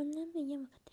こんなの家も